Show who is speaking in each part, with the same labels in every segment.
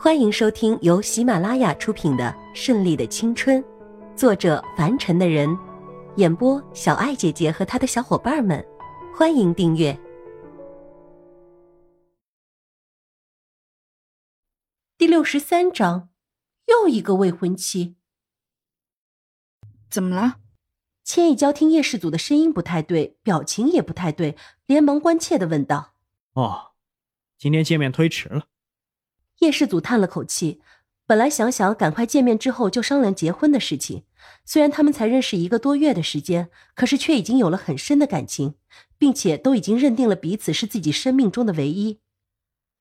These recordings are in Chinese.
Speaker 1: 欢迎收听由喜马拉雅出品的《顺利的青春》，作者凡尘的人，演播小爱姐姐和她的小伙伴们。欢迎订阅第六十三章，又一个未婚妻。
Speaker 2: 怎么了？
Speaker 1: 千亿娇听叶氏祖的声音不太对，表情也不太对，连忙关切的问道：“
Speaker 3: 哦，今天见面推迟了。”
Speaker 1: 叶世祖叹了口气，本来想想赶快见面之后就商量结婚的事情。虽然他们才认识一个多月的时间，可是却已经有了很深的感情，并且都已经认定了彼此是自己生命中的唯一。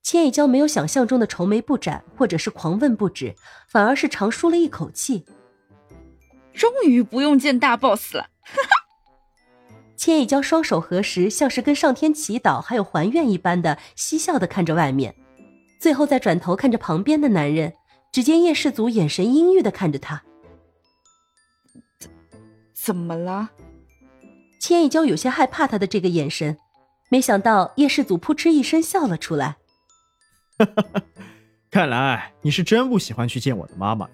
Speaker 1: 千叶娇没有想象中的愁眉不展，或者是狂问不止，反而是长舒了一口气。
Speaker 2: 终于不用见大 boss 了，哈
Speaker 1: 哈！千叶娇双手合十，像是跟上天祈祷，还有还愿一般的嬉笑的看着外面。最后再转头看着旁边的男人，只见叶世祖眼神阴郁的看着他。
Speaker 2: 怎怎么了？
Speaker 1: 千叶娇有些害怕他的这个眼神，没想到叶世祖扑哧一声笑了出来。
Speaker 3: 哈哈哈！看来你是真不喜欢去见我的妈妈。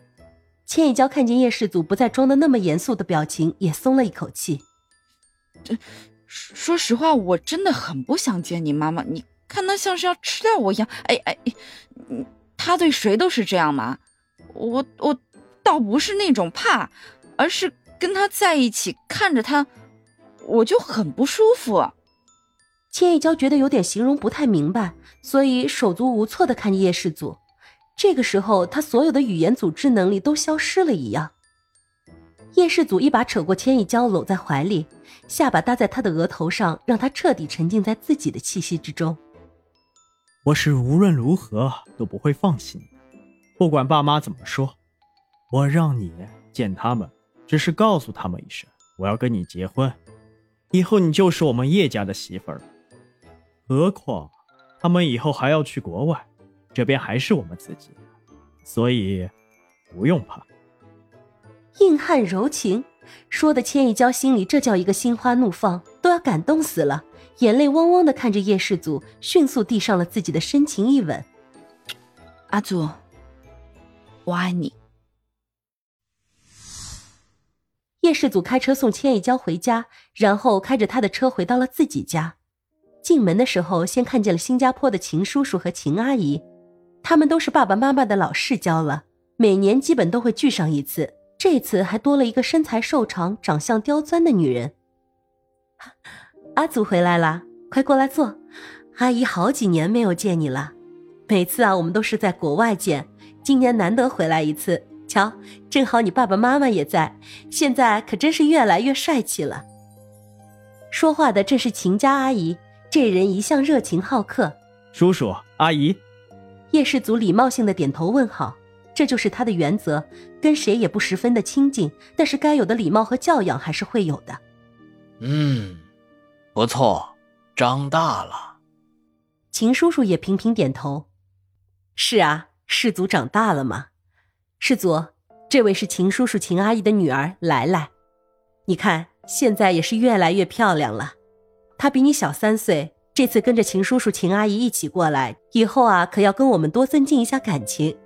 Speaker 1: 千叶娇看见叶世祖不再装的那么严肃的表情，也松了一口气。
Speaker 2: 这，说实话，我真的很不想见你妈妈。你。看他像是要吃掉我一样，哎哎，他对谁都是这样吗？我我倒不是那种怕，而是跟他在一起看着他，我就很不舒服。
Speaker 1: 千一娇觉得有点形容不太明白，所以手足无措的看着叶世祖。这个时候，他所有的语言组织能力都消失了一样。叶世祖一把扯过千一娇，搂在怀里，下巴搭在他的额头上，让他彻底沉浸在自己的气息之中。
Speaker 3: 我是无论如何都不会放弃你的，不管爸妈怎么说，我让你见他们，只是告诉他们一声，我要跟你结婚，以后你就是我们叶家的媳妇儿了。何况他们以后还要去国外，这边还是我们自己，所以不用怕。
Speaker 1: 硬汉柔情，说的千一娇心里这叫一个心花怒放，感动死了。眼泪汪汪的看着叶世祖，迅速递上了自己的深情一吻。
Speaker 2: 阿祖，我爱你。
Speaker 1: 叶世祖开车送千叶娇回家，然后开着他的车回到了自己家。进门的时候，先看见了新加坡的秦叔叔和秦阿姨，他们都是爸爸妈妈的老世交了，每年基本都会聚上一次。这次还多了一个身材瘦长、长相刁钻的女人。阿祖回来了，快过来坐。阿姨好几年没有见你了，每次啊，我们都是在国外见，今年难得回来一次。瞧，正好你爸爸妈妈也在，现在可真是越来越帅气了。说话的正是秦家阿姨，这人一向热情好客。
Speaker 3: 叔叔阿姨，
Speaker 1: 叶氏族礼貌性的点头问好，这就是他的原则，跟谁也不十分的亲近，但是该有的礼貌和教养还是会有的。
Speaker 4: 嗯。不错，长大了。
Speaker 1: 秦叔叔也频频点头。是啊，世祖长大了嘛。世祖，这位是秦叔叔、秦阿姨的女儿来来，你看现在也是越来越漂亮了。她比你小三岁，这次跟着秦叔叔、秦阿姨一起过来，以后啊可要跟我们多增进一下感情。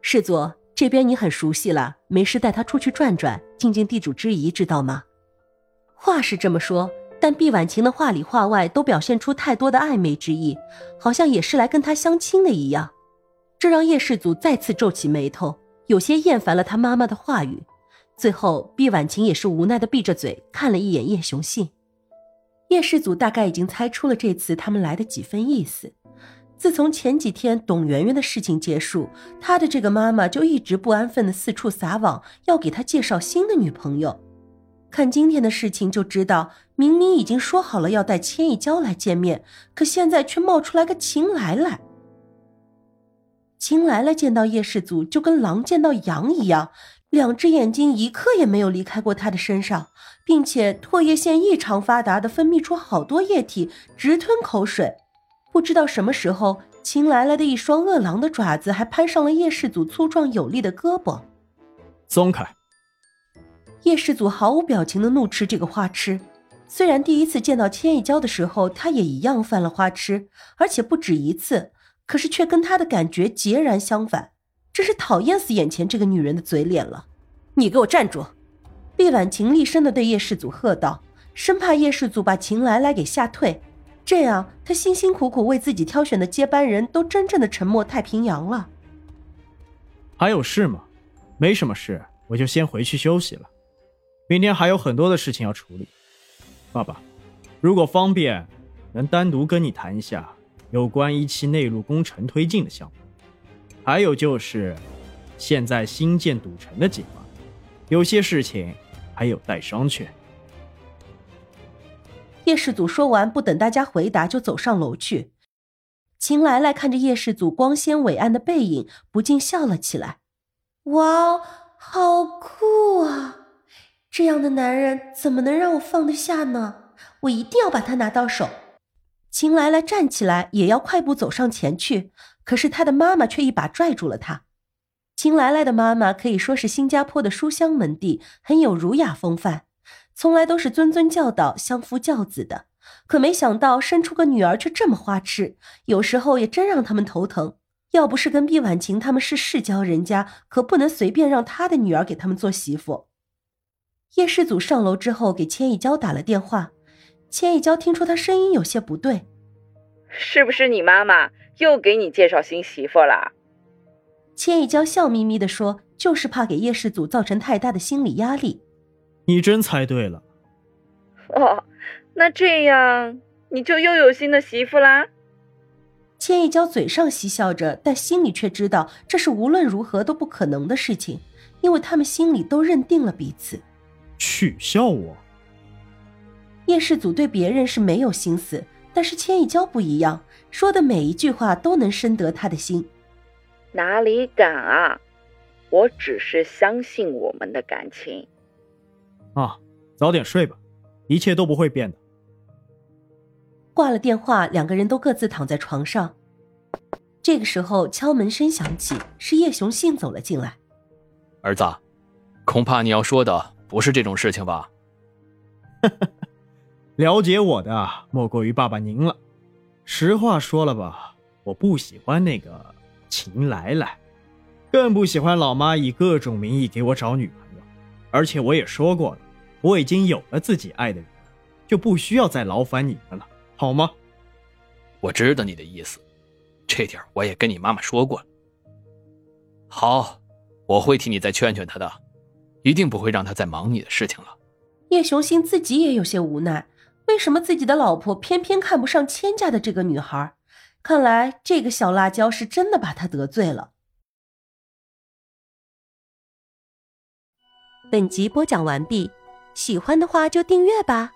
Speaker 1: 世祖这边你很熟悉了，没事带她出去转转，尽尽地主之谊，知道吗？话是这么说。但毕婉晴的话里话外都表现出太多的暧昧之意，好像也是来跟他相亲的一样，这让叶世祖再次皱起眉头，有些厌烦了他妈妈的话语。最后，毕婉晴也是无奈的闭着嘴，看了一眼叶雄信。叶世祖大概已经猜出了这次他们来的几分意思。自从前几天董媛媛的事情结束，他的这个妈妈就一直不安分的四处撒网，要给他介绍新的女朋友。看今天的事情就知道，明明已经说好了要带千亿娇来见面，可现在却冒出来个秦来来。秦来来见到叶世祖就跟狼见到羊一样，两只眼睛一刻也没有离开过他的身上，并且唾液腺异常发达的分泌出好多液体，直吞口水。不知道什么时候，秦来来的一双饿狼的爪子还攀上了叶世祖粗壮有力的胳膊，
Speaker 3: 松开。
Speaker 1: 叶世祖毫无表情的怒斥这个花痴，虽然第一次见到千亿娇的时候，他也一样犯了花痴，而且不止一次，可是却跟他的感觉截然相反。真是讨厌死眼前这个女人的嘴脸了！你给我站住！毕婉晴厉声的对叶世祖喝道，生怕叶世祖把秦来来给吓退，这样他辛辛苦苦为自己挑选的接班人都真正的沉没太平洋了。
Speaker 3: 还有事吗？没什么事，我就先回去休息了。明天还有很多的事情要处理。爸爸，如果方便，能单独跟你谈一下有关一期内陆工程推进的项目，还有就是现在新建赌城的计划，有些事情还有待商榷。
Speaker 1: 叶世祖说完，不等大家回答，就走上楼去。秦来来看着叶世祖光鲜伟岸的背影，不禁笑了起来。哇，好酷啊！这样的男人怎么能让我放得下呢？我一定要把他拿到手。秦来来站起来，也要快步走上前去，可是他的妈妈却一把拽住了他。秦来来的妈妈可以说是新加坡的书香门第，很有儒雅风范，从来都是谆谆教导、相夫教子的。可没想到生出个女儿却这么花痴，有时候也真让他们头疼。要不是跟毕婉晴他们是世交人家，可不能随便让他的女儿给他们做媳妇。叶世祖上楼之后，给千一娇打了电话。千一娇听出他声音有些不对，
Speaker 5: 是不是你妈妈又给你介绍新媳妇了？
Speaker 1: 千一娇笑眯眯的说：“就是怕给叶世祖造成太大的心理压力。”
Speaker 3: 你真猜对了。
Speaker 5: 哦，那这样你就又有新的媳妇啦？
Speaker 1: 千一娇嘴上嬉笑着，但心里却知道这是无论如何都不可能的事情，因为他们心里都认定了彼此。
Speaker 3: 取笑我？
Speaker 1: 叶世祖对别人是没有心思，但是千一娇不一样，说的每一句话都能深得他的心。
Speaker 5: 哪里敢啊！我只是相信我们的感情。
Speaker 3: 啊，早点睡吧，一切都不会变的。
Speaker 1: 挂了电话，两个人都各自躺在床上。这个时候，敲门声响起，是叶雄信走了进来。
Speaker 4: 儿子，恐怕你要说的不是这种事情吧？
Speaker 3: 了解我的莫过于爸爸您了。实话说了吧，我不喜欢那个秦来来，更不喜欢老妈以各种名义给我找女朋友。而且我也说过了，我已经有了自己爱的人，就不需要再劳烦你们了，好吗？
Speaker 4: 我知道你的意思，这点我也跟你妈妈说过了。好，我会替你再劝劝她的，一定不会让他再忙你的事情了。
Speaker 1: 叶雄心自己也有些无奈。为什么自己的老婆偏偏看不上千家的这个女孩？看来这个小辣椒是真的把他得罪了。本集播讲完毕，喜欢的话就订阅吧，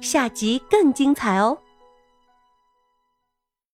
Speaker 1: 下集更精彩哦。